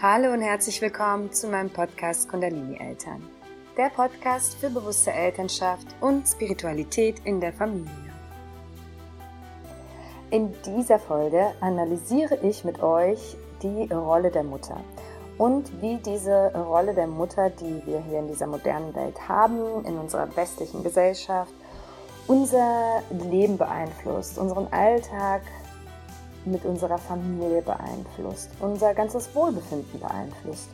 Hallo und herzlich willkommen zu meinem Podcast Kundalini Eltern. Der Podcast für bewusste Elternschaft und Spiritualität in der Familie. In dieser Folge analysiere ich mit euch die Rolle der Mutter und wie diese Rolle der Mutter, die wir hier in dieser modernen Welt haben, in unserer westlichen Gesellschaft, unser Leben beeinflusst, unseren Alltag, mit unserer Familie beeinflusst, unser ganzes Wohlbefinden beeinflusst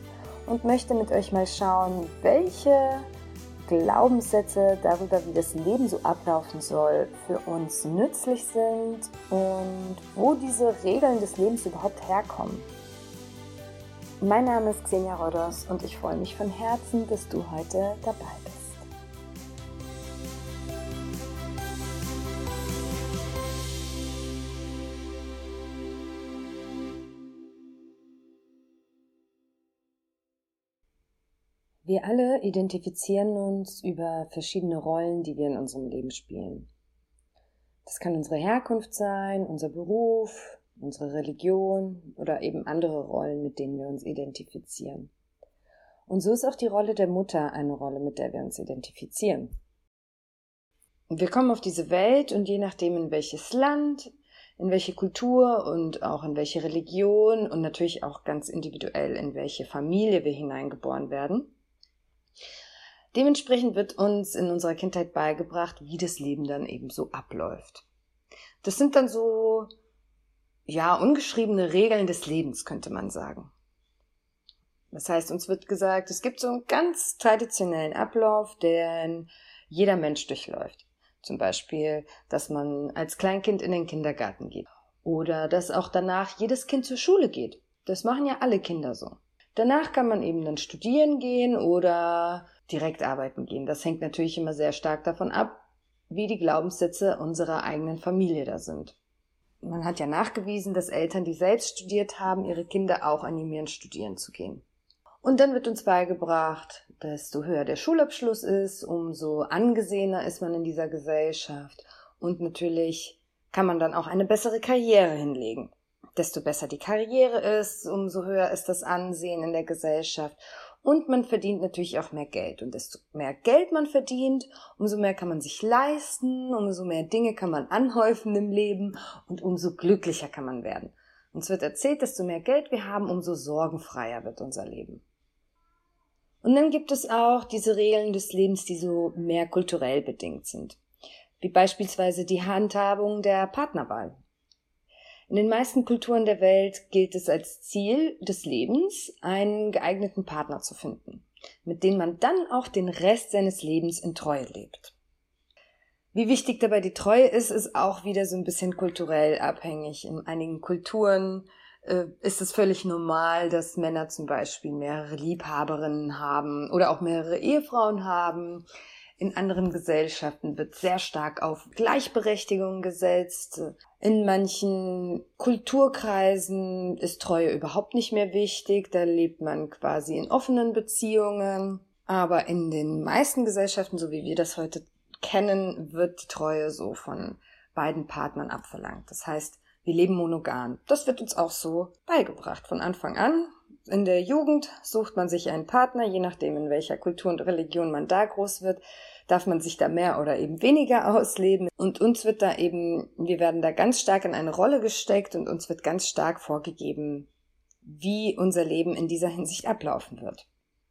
und möchte mit euch mal schauen, welche Glaubenssätze darüber, wie das Leben so ablaufen soll, für uns nützlich sind und wo diese Regeln des Lebens überhaupt herkommen. Mein Name ist Xenia Rodos und ich freue mich von Herzen, dass du heute dabei bist. Wir alle identifizieren uns über verschiedene Rollen, die wir in unserem Leben spielen. Das kann unsere Herkunft sein, unser Beruf, unsere Religion oder eben andere Rollen, mit denen wir uns identifizieren. Und so ist auch die Rolle der Mutter eine Rolle, mit der wir uns identifizieren. Wir kommen auf diese Welt und je nachdem, in welches Land, in welche Kultur und auch in welche Religion und natürlich auch ganz individuell in welche Familie wir hineingeboren werden, Dementsprechend wird uns in unserer Kindheit beigebracht, wie das Leben dann eben so abläuft. Das sind dann so, ja, ungeschriebene Regeln des Lebens, könnte man sagen. Das heißt, uns wird gesagt, es gibt so einen ganz traditionellen Ablauf, den jeder Mensch durchläuft. Zum Beispiel, dass man als Kleinkind in den Kindergarten geht. Oder dass auch danach jedes Kind zur Schule geht. Das machen ja alle Kinder so. Danach kann man eben dann studieren gehen oder direkt arbeiten gehen. Das hängt natürlich immer sehr stark davon ab, wie die Glaubenssätze unserer eigenen Familie da sind. Man hat ja nachgewiesen, dass Eltern, die selbst studiert haben, ihre Kinder auch animieren, studieren zu gehen. Und dann wird uns beigebracht, desto höher der Schulabschluss ist, umso angesehener ist man in dieser Gesellschaft. Und natürlich kann man dann auch eine bessere Karriere hinlegen. Desto besser die Karriere ist, umso höher ist das Ansehen in der Gesellschaft. Und man verdient natürlich auch mehr Geld. Und desto mehr Geld man verdient, umso mehr kann man sich leisten, umso mehr Dinge kann man anhäufen im Leben und umso glücklicher kann man werden. Uns wird erzählt, desto mehr Geld wir haben, umso sorgenfreier wird unser Leben. Und dann gibt es auch diese Regeln des Lebens, die so mehr kulturell bedingt sind. Wie beispielsweise die Handhabung der Partnerwahl. In den meisten Kulturen der Welt gilt es als Ziel des Lebens, einen geeigneten Partner zu finden, mit dem man dann auch den Rest seines Lebens in Treue lebt. Wie wichtig dabei die Treue ist, ist auch wieder so ein bisschen kulturell abhängig. In einigen Kulturen äh, ist es völlig normal, dass Männer zum Beispiel mehrere Liebhaberinnen haben oder auch mehrere Ehefrauen haben. In anderen Gesellschaften wird sehr stark auf Gleichberechtigung gesetzt. In manchen Kulturkreisen ist Treue überhaupt nicht mehr wichtig. Da lebt man quasi in offenen Beziehungen. Aber in den meisten Gesellschaften, so wie wir das heute kennen, wird die Treue so von beiden Partnern abverlangt. Das heißt, wir leben monogam. Das wird uns auch so beigebracht von Anfang an. In der Jugend sucht man sich einen Partner, je nachdem in welcher Kultur und Religion man da groß wird, darf man sich da mehr oder eben weniger ausleben. Und uns wird da eben, wir werden da ganz stark in eine Rolle gesteckt und uns wird ganz stark vorgegeben, wie unser Leben in dieser Hinsicht ablaufen wird.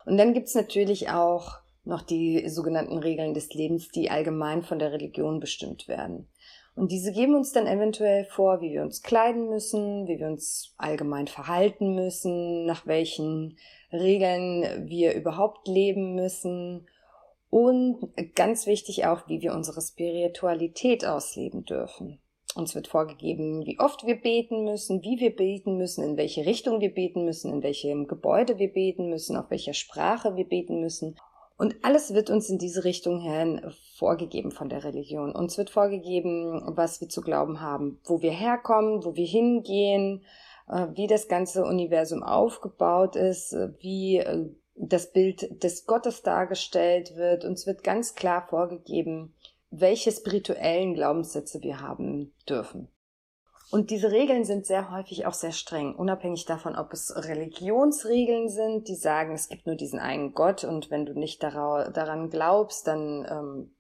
Und dann gibt's natürlich auch noch die sogenannten Regeln des Lebens, die allgemein von der Religion bestimmt werden. Und diese geben uns dann eventuell vor, wie wir uns kleiden müssen, wie wir uns allgemein verhalten müssen, nach welchen Regeln wir überhaupt leben müssen und ganz wichtig auch, wie wir unsere Spiritualität ausleben dürfen. Uns wird vorgegeben, wie oft wir beten müssen, wie wir beten müssen, in welche Richtung wir beten müssen, in welchem Gebäude wir beten müssen, auf welcher Sprache wir beten müssen. Und alles wird uns in diese Richtung hin vorgegeben von der Religion. Uns wird vorgegeben, was wir zu glauben haben, wo wir herkommen, wo wir hingehen, äh, wie das ganze Universum aufgebaut ist, äh, wie äh, das Bild des Gottes dargestellt wird. Uns wird ganz klar vorgegeben, welche spirituellen Glaubenssätze wir haben dürfen. Und diese Regeln sind sehr häufig auch sehr streng, unabhängig davon, ob es Religionsregeln sind, die sagen, es gibt nur diesen einen Gott und wenn du nicht daran glaubst, dann ähm,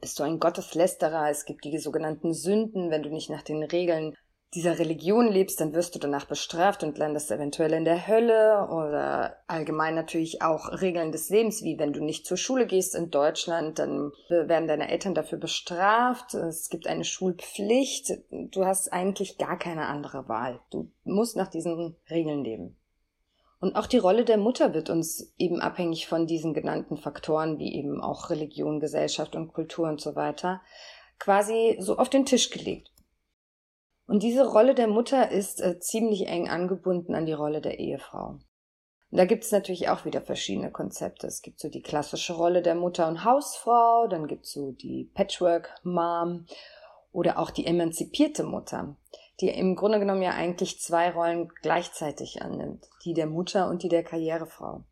bist du ein Gotteslästerer. Es gibt die sogenannten Sünden, wenn du nicht nach den Regeln dieser Religion lebst, dann wirst du danach bestraft und landest eventuell in der Hölle oder allgemein natürlich auch Regeln des Lebens, wie wenn du nicht zur Schule gehst in Deutschland, dann werden deine Eltern dafür bestraft. Es gibt eine Schulpflicht. Du hast eigentlich gar keine andere Wahl. Du musst nach diesen Regeln leben. Und auch die Rolle der Mutter wird uns eben abhängig von diesen genannten Faktoren, wie eben auch Religion, Gesellschaft und Kultur und so weiter, quasi so auf den Tisch gelegt. Und diese Rolle der Mutter ist äh, ziemlich eng angebunden an die Rolle der Ehefrau. Und da gibt es natürlich auch wieder verschiedene Konzepte. Es gibt so die klassische Rolle der Mutter und Hausfrau, dann gibt es so die Patchwork-Mom oder auch die emanzipierte Mutter, die im Grunde genommen ja eigentlich zwei Rollen gleichzeitig annimmt, die der Mutter und die der Karrierefrau.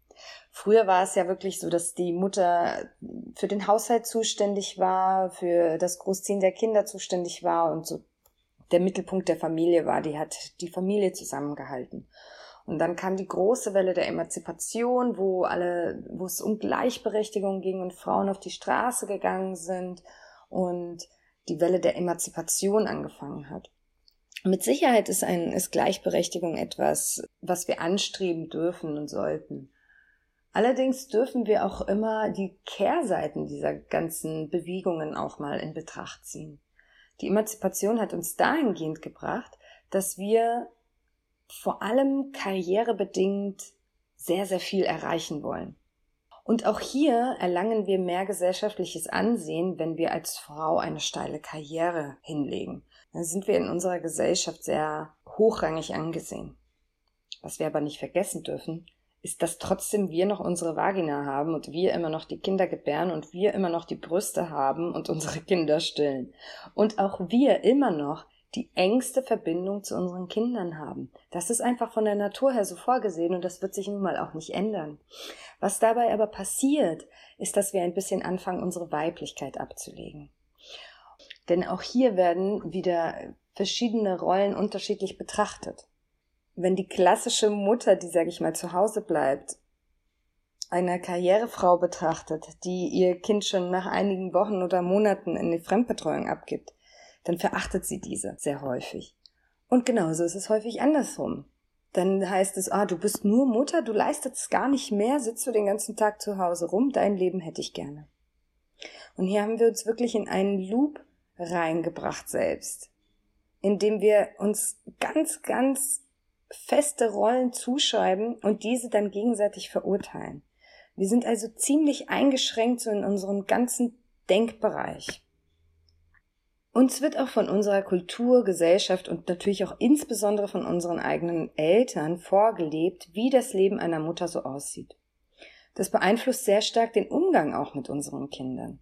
Früher war es ja wirklich so, dass die Mutter für den Haushalt zuständig war, für das Großziehen der Kinder zuständig war und so der Mittelpunkt der Familie war. Die hat die Familie zusammengehalten. Und dann kam die große Welle der Emanzipation, wo alle, wo es um Gleichberechtigung ging und Frauen auf die Straße gegangen sind und die Welle der Emanzipation angefangen hat. Mit Sicherheit ist ein, ist Gleichberechtigung etwas, was wir anstreben dürfen und sollten. Allerdings dürfen wir auch immer die Kehrseiten dieser ganzen Bewegungen auch mal in Betracht ziehen. Die Emanzipation hat uns dahingehend gebracht, dass wir vor allem karrierebedingt sehr, sehr viel erreichen wollen. Und auch hier erlangen wir mehr gesellschaftliches Ansehen, wenn wir als Frau eine steile Karriere hinlegen. Dann sind wir in unserer Gesellschaft sehr hochrangig angesehen. Was wir aber nicht vergessen dürfen, ist, dass trotzdem wir noch unsere Vagina haben und wir immer noch die Kinder gebären und wir immer noch die Brüste haben und unsere Kinder stillen. Und auch wir immer noch die engste Verbindung zu unseren Kindern haben. Das ist einfach von der Natur her so vorgesehen und das wird sich nun mal auch nicht ändern. Was dabei aber passiert, ist, dass wir ein bisschen anfangen, unsere Weiblichkeit abzulegen. Denn auch hier werden wieder verschiedene Rollen unterschiedlich betrachtet wenn die klassische Mutter, die, sag ich mal, zu Hause bleibt, eine Karrierefrau betrachtet, die ihr Kind schon nach einigen Wochen oder Monaten in die Fremdbetreuung abgibt, dann verachtet sie diese sehr häufig. Und genauso ist es häufig andersrum. Dann heißt es, ah, du bist nur Mutter, du leistest gar nicht mehr, sitzt du den ganzen Tag zu Hause rum, dein Leben hätte ich gerne. Und hier haben wir uns wirklich in einen Loop reingebracht selbst, indem wir uns ganz, ganz feste Rollen zuschreiben und diese dann gegenseitig verurteilen. Wir sind also ziemlich eingeschränkt so in unserem ganzen Denkbereich. Uns wird auch von unserer Kultur, Gesellschaft und natürlich auch insbesondere von unseren eigenen Eltern vorgelebt, wie das Leben einer Mutter so aussieht. Das beeinflusst sehr stark den Umgang auch mit unseren Kindern.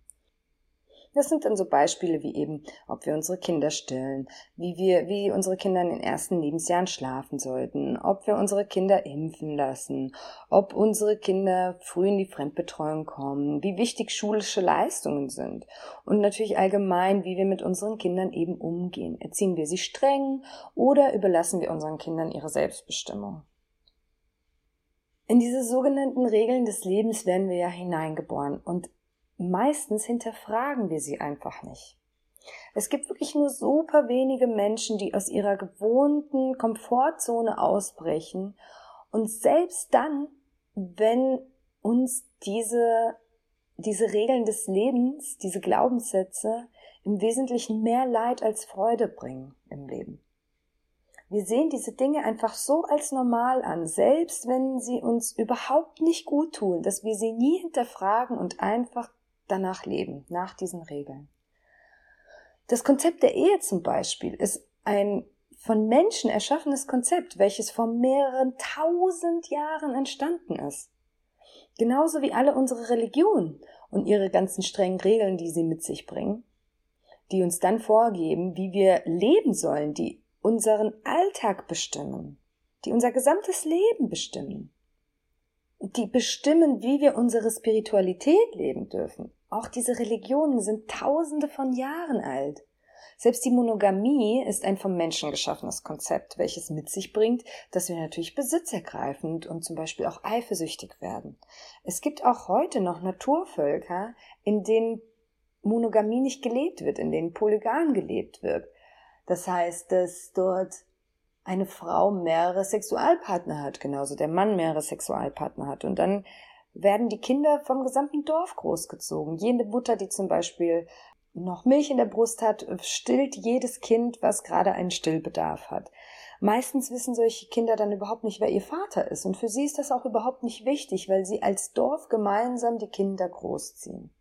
Das sind dann so Beispiele wie eben, ob wir unsere Kinder stillen, wie wir, wie unsere Kinder in den ersten Lebensjahren schlafen sollten, ob wir unsere Kinder impfen lassen, ob unsere Kinder früh in die Fremdbetreuung kommen, wie wichtig schulische Leistungen sind und natürlich allgemein, wie wir mit unseren Kindern eben umgehen. Erziehen wir sie streng oder überlassen wir unseren Kindern ihre Selbstbestimmung? In diese sogenannten Regeln des Lebens werden wir ja hineingeboren und meistens hinterfragen wir sie einfach nicht. Es gibt wirklich nur super wenige Menschen, die aus ihrer gewohnten Komfortzone ausbrechen und selbst dann, wenn uns diese, diese Regeln des Lebens, diese Glaubenssätze im Wesentlichen mehr Leid als Freude bringen im Leben. Wir sehen diese Dinge einfach so als normal an, selbst wenn sie uns überhaupt nicht gut tun, dass wir sie nie hinterfragen und einfach danach leben, nach diesen Regeln. Das Konzept der Ehe zum Beispiel ist ein von Menschen erschaffenes Konzept, welches vor mehreren tausend Jahren entstanden ist. Genauso wie alle unsere Religionen und ihre ganzen strengen Regeln, die sie mit sich bringen, die uns dann vorgeben, wie wir leben sollen, die unseren Alltag bestimmen, die unser gesamtes Leben bestimmen die bestimmen, wie wir unsere Spiritualität leben dürfen. Auch diese Religionen sind tausende von Jahren alt. Selbst die Monogamie ist ein vom Menschen geschaffenes Konzept, welches mit sich bringt, dass wir natürlich besitzergreifend und zum Beispiel auch eifersüchtig werden. Es gibt auch heute noch Naturvölker, in denen Monogamie nicht gelebt wird, in denen Polygam gelebt wird. Das heißt, dass dort eine Frau mehrere Sexualpartner hat, genauso der Mann mehrere Sexualpartner hat. Und dann werden die Kinder vom gesamten Dorf großgezogen. Jede Mutter, die zum Beispiel noch Milch in der Brust hat, stillt jedes Kind, was gerade einen Stillbedarf hat. Meistens wissen solche Kinder dann überhaupt nicht, wer ihr Vater ist. Und für sie ist das auch überhaupt nicht wichtig, weil sie als Dorf gemeinsam die Kinder großziehen.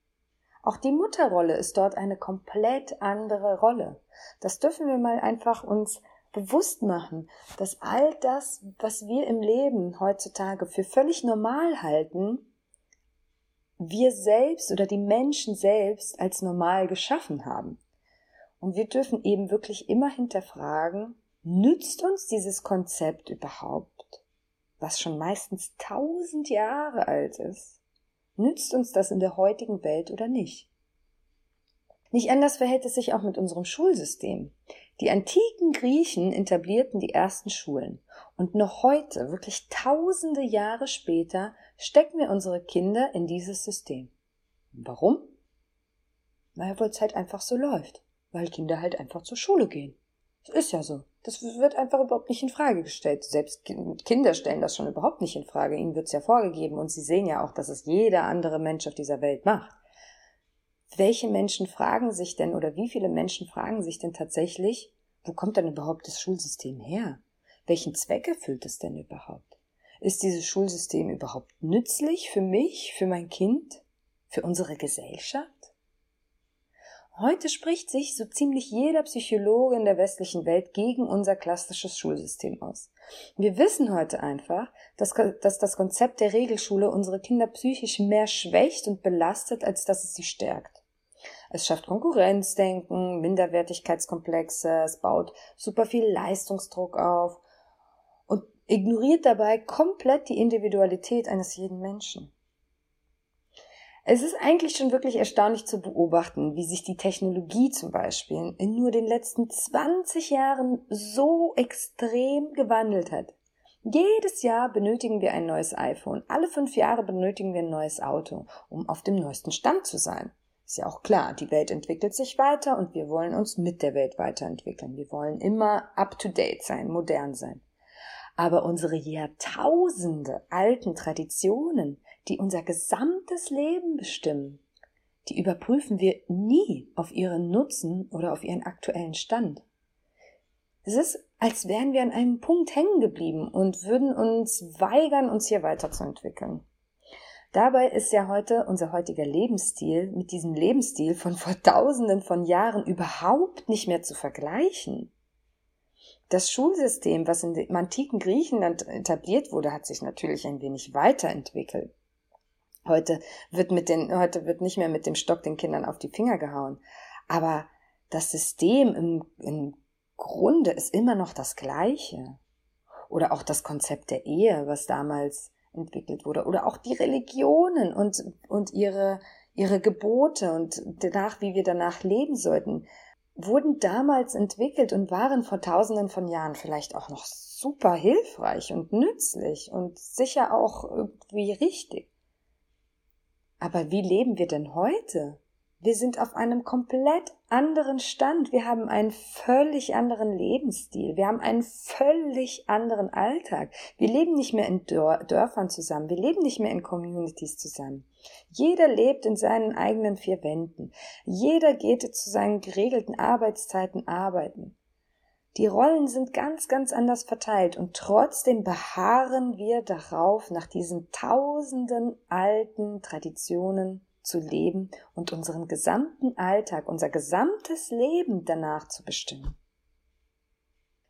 Auch die Mutterrolle ist dort eine komplett andere Rolle. Das dürfen wir mal einfach uns bewusst machen, dass all das, was wir im Leben heutzutage für völlig normal halten, wir selbst oder die Menschen selbst als normal geschaffen haben. Und wir dürfen eben wirklich immer hinterfragen, nützt uns dieses Konzept überhaupt, was schon meistens tausend Jahre alt ist? Nützt uns das in der heutigen Welt oder nicht? Nicht anders verhält es sich auch mit unserem Schulsystem. Die antiken Griechen etablierten die ersten Schulen. Und noch heute, wirklich tausende Jahre später, stecken wir unsere Kinder in dieses System. Warum? Naja, weil es halt einfach so läuft. Weil Kinder halt einfach zur Schule gehen. Das ist ja so. Das wird einfach überhaupt nicht in Frage gestellt. Selbst Kinder stellen das schon überhaupt nicht in Frage. Ihnen wird es ja vorgegeben und sie sehen ja auch, dass es jeder andere Mensch auf dieser Welt macht. Welche Menschen fragen sich denn oder wie viele Menschen fragen sich denn tatsächlich, wo kommt denn überhaupt das Schulsystem her? Welchen Zweck erfüllt es denn überhaupt? Ist dieses Schulsystem überhaupt nützlich für mich, für mein Kind, für unsere Gesellschaft? Heute spricht sich so ziemlich jeder Psychologe in der westlichen Welt gegen unser klassisches Schulsystem aus. Wir wissen heute einfach, dass, dass das Konzept der Regelschule unsere Kinder psychisch mehr schwächt und belastet, als dass es sie stärkt. Es schafft Konkurrenzdenken, Minderwertigkeitskomplexe, es baut super viel Leistungsdruck auf und ignoriert dabei komplett die Individualität eines jeden Menschen. Es ist eigentlich schon wirklich erstaunlich zu beobachten, wie sich die Technologie zum Beispiel in nur den letzten 20 Jahren so extrem gewandelt hat. Jedes Jahr benötigen wir ein neues iPhone. Alle fünf Jahre benötigen wir ein neues Auto, um auf dem neuesten Stand zu sein. Ist ja auch klar, die Welt entwickelt sich weiter und wir wollen uns mit der Welt weiterentwickeln. Wir wollen immer up-to-date sein, modern sein. Aber unsere Jahrtausende alten Traditionen, die unser gesamtes Leben bestimmen, die überprüfen wir nie auf ihren Nutzen oder auf ihren aktuellen Stand. Es ist, als wären wir an einem Punkt hängen geblieben und würden uns weigern, uns hier weiterzuentwickeln. Dabei ist ja heute unser heutiger Lebensstil mit diesem Lebensstil von vor tausenden von Jahren überhaupt nicht mehr zu vergleichen. Das Schulsystem, was dem antiken Griechenland etabliert wurde, hat sich natürlich ein wenig weiterentwickelt. Heute wird mit den, heute wird nicht mehr mit dem Stock den Kindern auf die Finger gehauen. Aber das System im, im Grunde ist immer noch das gleiche. Oder auch das Konzept der Ehe, was damals entwickelt wurde oder auch die Religionen und, und ihre, ihre Gebote und danach, wie wir danach leben sollten, wurden damals entwickelt und waren vor tausenden von Jahren vielleicht auch noch super hilfreich und nützlich und sicher auch irgendwie richtig. Aber wie leben wir denn heute? Wir sind auf einem komplett anderen Stand. Wir haben einen völlig anderen Lebensstil. Wir haben einen völlig anderen Alltag. Wir leben nicht mehr in Dörfern zusammen. Wir leben nicht mehr in Communities zusammen. Jeder lebt in seinen eigenen vier Wänden. Jeder geht zu seinen geregelten Arbeitszeiten arbeiten. Die Rollen sind ganz, ganz anders verteilt und trotzdem beharren wir darauf, nach diesen tausenden alten Traditionen zu leben und unseren gesamten Alltag, unser gesamtes Leben danach zu bestimmen.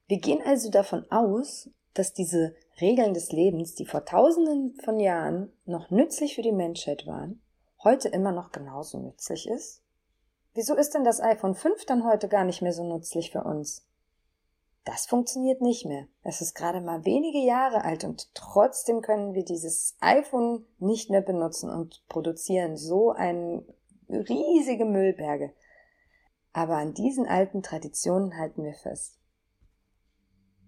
Wir gehen also davon aus, dass diese Regeln des Lebens, die vor tausenden von Jahren noch nützlich für die Menschheit waren, heute immer noch genauso nützlich ist? Wieso ist denn das iPhone 5 dann heute gar nicht mehr so nützlich für uns? Das funktioniert nicht mehr. Es ist gerade mal wenige Jahre alt und trotzdem können wir dieses iPhone nicht mehr benutzen und produzieren so ein riesige Müllberge. Aber an diesen alten Traditionen halten wir fest.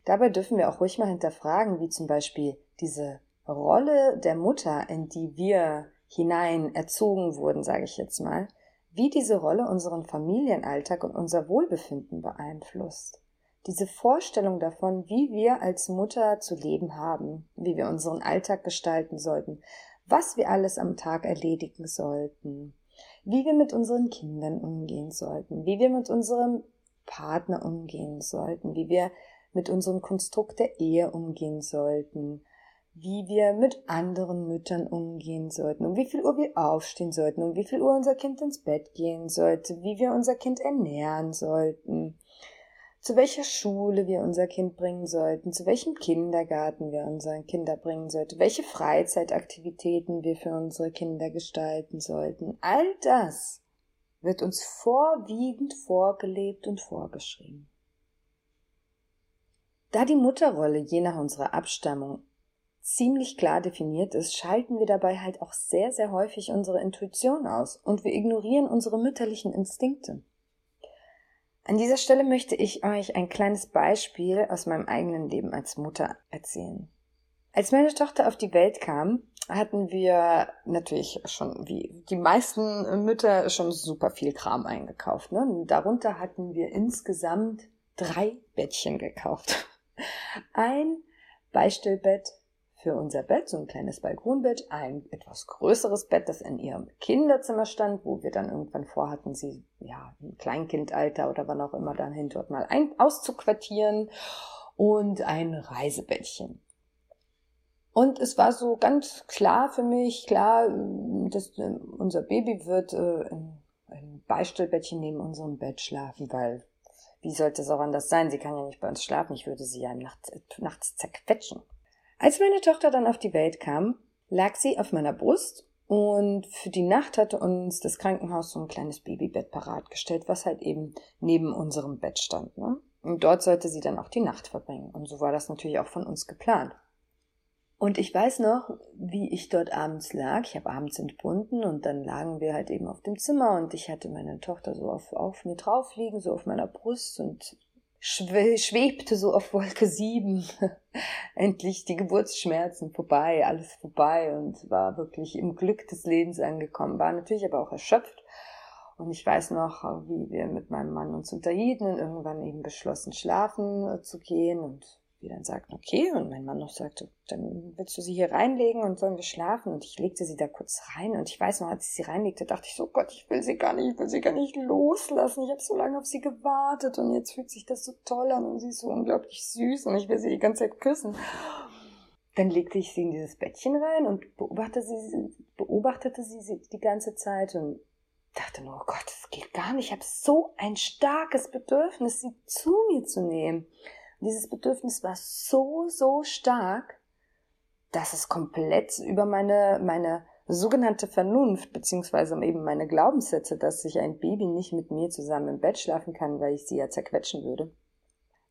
Dabei dürfen wir auch ruhig mal hinterfragen, wie zum Beispiel diese Rolle der Mutter, in die wir hinein erzogen wurden, sage ich jetzt mal, wie diese Rolle unseren Familienalltag und unser Wohlbefinden beeinflusst. Diese Vorstellung davon, wie wir als Mutter zu leben haben, wie wir unseren Alltag gestalten sollten, was wir alles am Tag erledigen sollten, wie wir mit unseren Kindern umgehen sollten, wie wir mit unserem Partner umgehen sollten, wie wir mit unserem Konstrukt der Ehe umgehen sollten, wie wir mit anderen Müttern umgehen sollten, um wie viel Uhr wir aufstehen sollten, um wie viel Uhr unser Kind ins Bett gehen sollte, wie wir unser Kind ernähren sollten, zu welcher Schule wir unser Kind bringen sollten, zu welchem Kindergarten wir unsere Kinder bringen sollten, welche Freizeitaktivitäten wir für unsere Kinder gestalten sollten. All das wird uns vorwiegend vorgelebt und vorgeschrieben. Da die Mutterrolle je nach unserer Abstammung ziemlich klar definiert ist, schalten wir dabei halt auch sehr, sehr häufig unsere Intuition aus und wir ignorieren unsere mütterlichen Instinkte. An dieser Stelle möchte ich euch ein kleines Beispiel aus meinem eigenen Leben als Mutter erzählen. Als meine Tochter auf die Welt kam, hatten wir natürlich schon, wie die meisten Mütter, schon super viel Kram eingekauft. Ne? Darunter hatten wir insgesamt drei Bettchen gekauft. Ein Beistellbett, für unser Bett, so ein kleines Balkonbett, ein etwas größeres Bett, das in ihrem Kinderzimmer stand, wo wir dann irgendwann vorhatten, sie ja im Kleinkindalter oder wann auch immer dann hin dort mal ein, auszuquartieren und ein Reisebettchen. Und es war so ganz klar für mich, klar, dass äh, unser Baby wird äh, ein Beistellbettchen neben unserem Bett schlafen, weil wie sollte es auch anders sein? Sie kann ja nicht bei uns schlafen. Ich würde sie ja nachts, nachts zerquetschen. Als meine Tochter dann auf die Welt kam, lag sie auf meiner Brust und für die Nacht hatte uns das Krankenhaus so ein kleines Babybett parat gestellt, was halt eben neben unserem Bett stand. Ne? Und dort sollte sie dann auch die Nacht verbringen. Und so war das natürlich auch von uns geplant. Und ich weiß noch, wie ich dort abends lag. Ich habe abends entbunden und dann lagen wir halt eben auf dem Zimmer und ich hatte meine Tochter so auf, auf mir drauf liegen, so auf meiner Brust und schwebte so auf Wolke sieben. Endlich die Geburtsschmerzen vorbei, alles vorbei und war wirklich im Glück des Lebens angekommen, war natürlich aber auch erschöpft. Und ich weiß noch, wie wir mit meinem Mann uns unterhielten und irgendwann eben beschlossen, schlafen äh, zu gehen und die dann sagten, okay, und mein Mann noch sagte, dann willst du sie hier reinlegen und sollen wir schlafen? Und ich legte sie da kurz rein und ich weiß noch, als ich sie reinlegte, dachte ich so, Gott, ich will sie gar nicht, ich will sie gar nicht loslassen. Ich habe so lange auf sie gewartet und jetzt fühlt sich das so toll an und sie ist so unglaublich süß und ich will sie die ganze Zeit küssen. Dann legte ich sie in dieses Bettchen rein und beobachtete sie, beobachtete sie die ganze Zeit und dachte nur, oh Gott, das geht gar nicht. Ich habe so ein starkes Bedürfnis, sie zu mir zu nehmen dieses Bedürfnis war so, so stark, dass es komplett über meine, meine sogenannte Vernunft, beziehungsweise eben meine Glaubenssätze, dass sich ein Baby nicht mit mir zusammen im Bett schlafen kann, weil ich sie ja zerquetschen würde,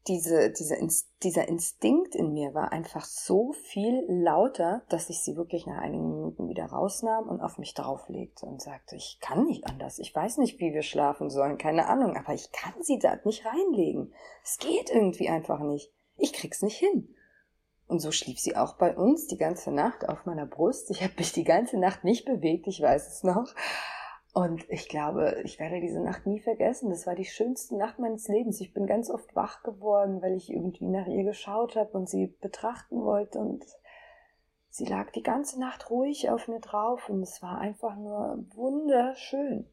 diese, diese, dieser Instinkt in mir war einfach so viel lauter, dass ich sie wirklich nach einigen Minuten wieder rausnahm und auf mich drauflegte und sagte, ich kann nicht anders. Ich weiß nicht, wie wir schlafen sollen, keine Ahnung, aber ich kann sie da nicht reinlegen. Es geht irgendwie einfach nicht. Ich krieg's nicht hin. Und so schlief sie auch bei uns die ganze Nacht auf meiner Brust. Ich habe mich die ganze Nacht nicht bewegt, ich weiß es noch. Und ich glaube, ich werde diese Nacht nie vergessen. Das war die schönste Nacht meines Lebens. Ich bin ganz oft wach geworden, weil ich irgendwie nach ihr geschaut habe und sie betrachten wollte. Und sie lag die ganze Nacht ruhig auf mir drauf und es war einfach nur wunderschön.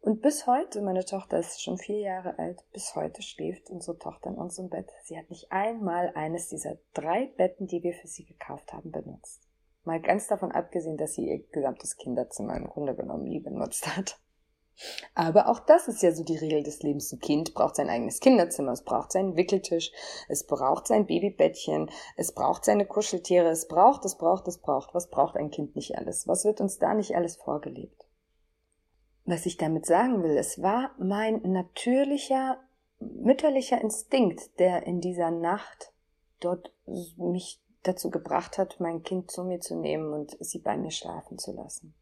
Und bis heute, meine Tochter ist schon vier Jahre alt, bis heute schläft unsere Tochter in unserem Bett. Sie hat nicht einmal eines dieser drei Betten, die wir für sie gekauft haben, benutzt. Mal ganz davon abgesehen, dass sie ihr gesamtes Kinderzimmer im Grunde genommen nie benutzt hat. Aber auch das ist ja so die Regel des Lebens. Ein Kind braucht sein eigenes Kinderzimmer, es braucht seinen Wickeltisch, es braucht sein Babybettchen, es braucht seine Kuscheltiere, es braucht, es braucht, es braucht. Was braucht ein Kind nicht alles? Was wird uns da nicht alles vorgelebt? Was ich damit sagen will, es war mein natürlicher mütterlicher Instinkt, der in dieser Nacht dort mich dazu gebracht hat, mein Kind zu mir zu nehmen und sie bei mir schlafen zu lassen.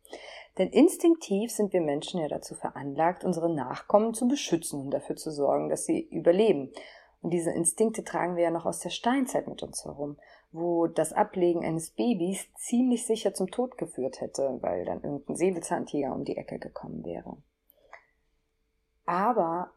Denn instinktiv sind wir Menschen ja dazu veranlagt, unsere Nachkommen zu beschützen und dafür zu sorgen, dass sie überleben. Und diese Instinkte tragen wir ja noch aus der Steinzeit mit uns herum, wo das Ablegen eines Babys ziemlich sicher zum Tod geführt hätte, weil dann irgendein Säbelzahntiger um die Ecke gekommen wäre. Aber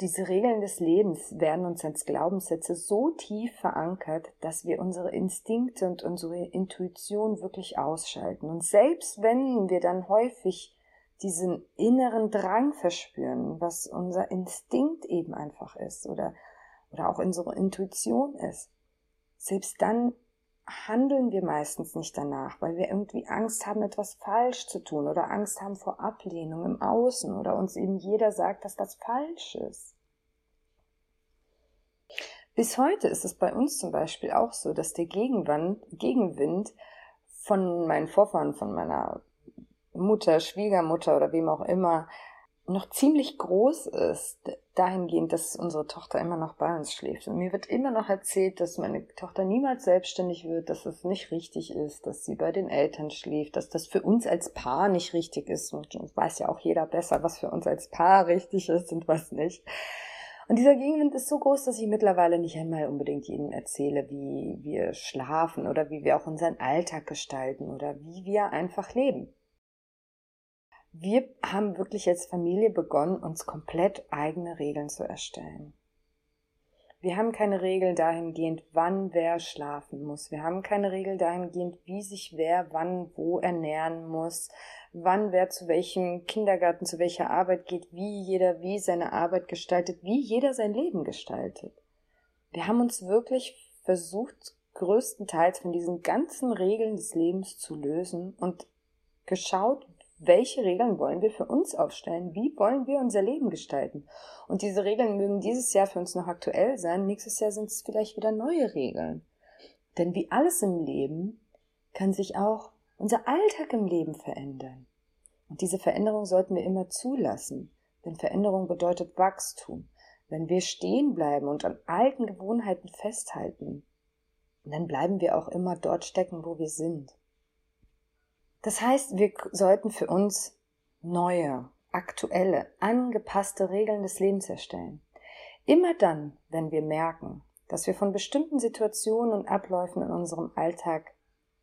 diese Regeln des Lebens werden uns als Glaubenssätze so tief verankert, dass wir unsere Instinkte und unsere Intuition wirklich ausschalten. Und selbst wenn wir dann häufig diesen inneren Drang verspüren, was unser Instinkt eben einfach ist oder, oder auch unsere Intuition ist, selbst dann handeln wir meistens nicht danach, weil wir irgendwie Angst haben, etwas falsch zu tun oder Angst haben vor Ablehnung im Außen oder uns eben jeder sagt, dass das falsch ist. Bis heute ist es bei uns zum Beispiel auch so, dass der Gegenwind, Gegenwind von meinen Vorfahren, von meiner Mutter, Schwiegermutter oder wem auch immer, noch ziemlich groß ist, dahingehend, dass unsere Tochter immer noch bei uns schläft. Und mir wird immer noch erzählt, dass meine Tochter niemals selbstständig wird, dass es nicht richtig ist, dass sie bei den Eltern schläft, dass das für uns als Paar nicht richtig ist. Und weiß ja auch jeder besser, was für uns als Paar richtig ist und was nicht. Und dieser Gegenwind ist so groß, dass ich mittlerweile nicht einmal unbedingt jedem erzähle, wie wir schlafen oder wie wir auch unseren Alltag gestalten oder wie wir einfach leben wir haben wirklich als Familie begonnen, uns komplett eigene Regeln zu erstellen. Wir haben keine Regel dahingehend, wann wer schlafen muss. Wir haben keine Regel dahingehend, wie sich wer wann wo ernähren muss, wann wer zu welchem Kindergarten, zu welcher Arbeit geht, wie jeder wie seine Arbeit gestaltet, wie jeder sein Leben gestaltet. Wir haben uns wirklich versucht, größtenteils von diesen ganzen Regeln des Lebens zu lösen und geschaut, welche Regeln wollen wir für uns aufstellen? Wie wollen wir unser Leben gestalten? Und diese Regeln mögen dieses Jahr für uns noch aktuell sein, nächstes Jahr sind es vielleicht wieder neue Regeln. Denn wie alles im Leben kann sich auch unser Alltag im Leben verändern. Und diese Veränderung sollten wir immer zulassen, denn Veränderung bedeutet Wachstum. Wenn wir stehen bleiben und an alten Gewohnheiten festhalten, dann bleiben wir auch immer dort stecken, wo wir sind. Das heißt, wir sollten für uns neue, aktuelle, angepasste Regeln des Lebens erstellen. Immer dann, wenn wir merken, dass wir von bestimmten Situationen und Abläufen in unserem Alltag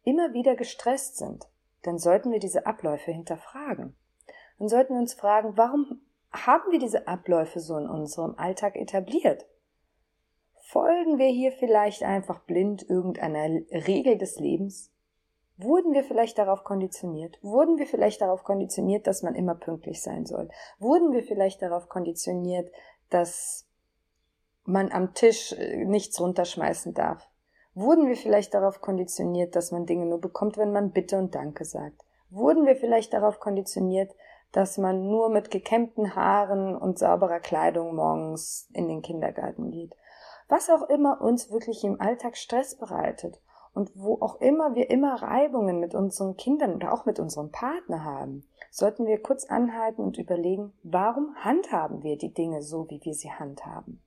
immer wieder gestresst sind, dann sollten wir diese Abläufe hinterfragen. Dann sollten wir uns fragen, warum haben wir diese Abläufe so in unserem Alltag etabliert? Folgen wir hier vielleicht einfach blind irgendeiner Regel des Lebens? Wurden wir vielleicht darauf konditioniert? Wurden wir vielleicht darauf konditioniert, dass man immer pünktlich sein soll? Wurden wir vielleicht darauf konditioniert, dass man am Tisch äh, nichts runterschmeißen darf? Wurden wir vielleicht darauf konditioniert, dass man Dinge nur bekommt, wenn man Bitte und Danke sagt? Wurden wir vielleicht darauf konditioniert, dass man nur mit gekämmten Haaren und sauberer Kleidung morgens in den Kindergarten geht? Was auch immer uns wirklich im Alltag Stress bereitet und wo auch immer wir immer Reibungen mit unseren Kindern oder auch mit unserem Partner haben, sollten wir kurz anhalten und überlegen, warum handhaben wir die Dinge so, wie wir sie handhaben.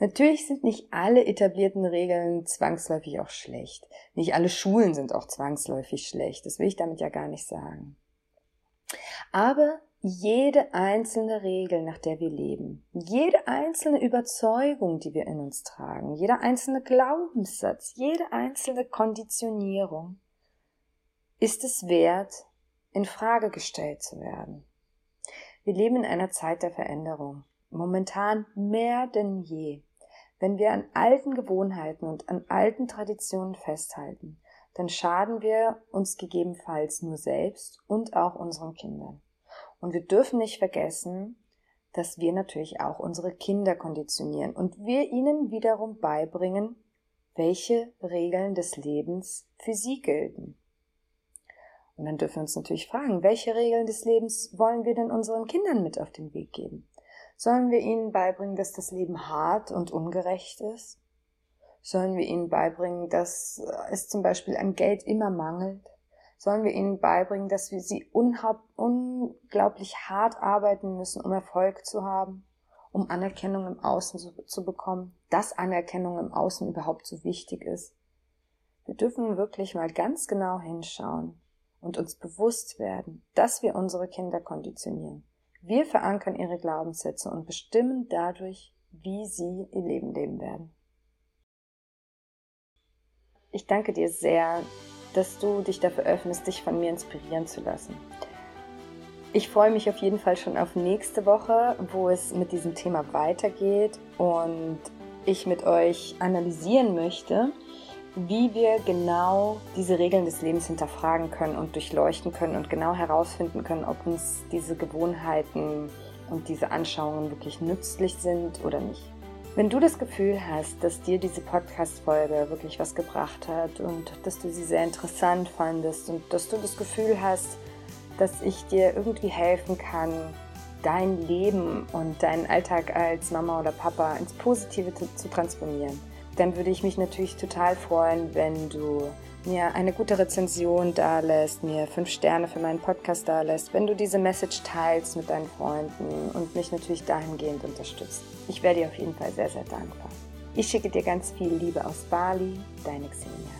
Natürlich sind nicht alle etablierten Regeln zwangsläufig auch schlecht. Nicht alle Schulen sind auch zwangsläufig schlecht. Das will ich damit ja gar nicht sagen. Aber jede einzelne Regel, nach der wir leben, jede einzelne Überzeugung, die wir in uns tragen, jeder einzelne Glaubenssatz, jede einzelne Konditionierung ist es wert, in Frage gestellt zu werden. Wir leben in einer Zeit der Veränderung, momentan mehr denn je. Wenn wir an alten Gewohnheiten und an alten Traditionen festhalten, dann schaden wir uns gegebenenfalls nur selbst und auch unseren Kindern. Und wir dürfen nicht vergessen, dass wir natürlich auch unsere Kinder konditionieren und wir ihnen wiederum beibringen, welche Regeln des Lebens für sie gelten. Und dann dürfen wir uns natürlich fragen, welche Regeln des Lebens wollen wir denn unseren Kindern mit auf den Weg geben? Sollen wir ihnen beibringen, dass das Leben hart und ungerecht ist? Sollen wir ihnen beibringen, dass es zum Beispiel an Geld immer mangelt? Sollen wir ihnen beibringen, dass wir sie unglaublich hart arbeiten müssen, um Erfolg zu haben, um Anerkennung im Außen zu, zu bekommen, dass Anerkennung im Außen überhaupt so wichtig ist. Wir dürfen wirklich mal ganz genau hinschauen und uns bewusst werden, dass wir unsere Kinder konditionieren. Wir verankern ihre Glaubenssätze und bestimmen dadurch, wie sie ihr Leben leben werden. Ich danke dir sehr, dass du dich dafür öffnest, dich von mir inspirieren zu lassen. Ich freue mich auf jeden Fall schon auf nächste Woche, wo es mit diesem Thema weitergeht und ich mit euch analysieren möchte, wie wir genau diese Regeln des Lebens hinterfragen können und durchleuchten können und genau herausfinden können, ob uns diese Gewohnheiten und diese Anschauungen wirklich nützlich sind oder nicht. Wenn du das Gefühl hast, dass dir diese Podcast-Folge wirklich was gebracht hat und dass du sie sehr interessant fandest und dass du das Gefühl hast, dass ich dir irgendwie helfen kann, dein Leben und deinen Alltag als Mama oder Papa ins Positive zu transformieren, dann würde ich mich natürlich total freuen, wenn du mir eine gute Rezension da lässt, mir fünf Sterne für meinen Podcast da lässt, wenn du diese Message teilst mit deinen Freunden und mich natürlich dahingehend unterstützt. Ich wäre dir auf jeden Fall sehr, sehr dankbar. Ich schicke dir ganz viel Liebe aus Bali, deine Xenia.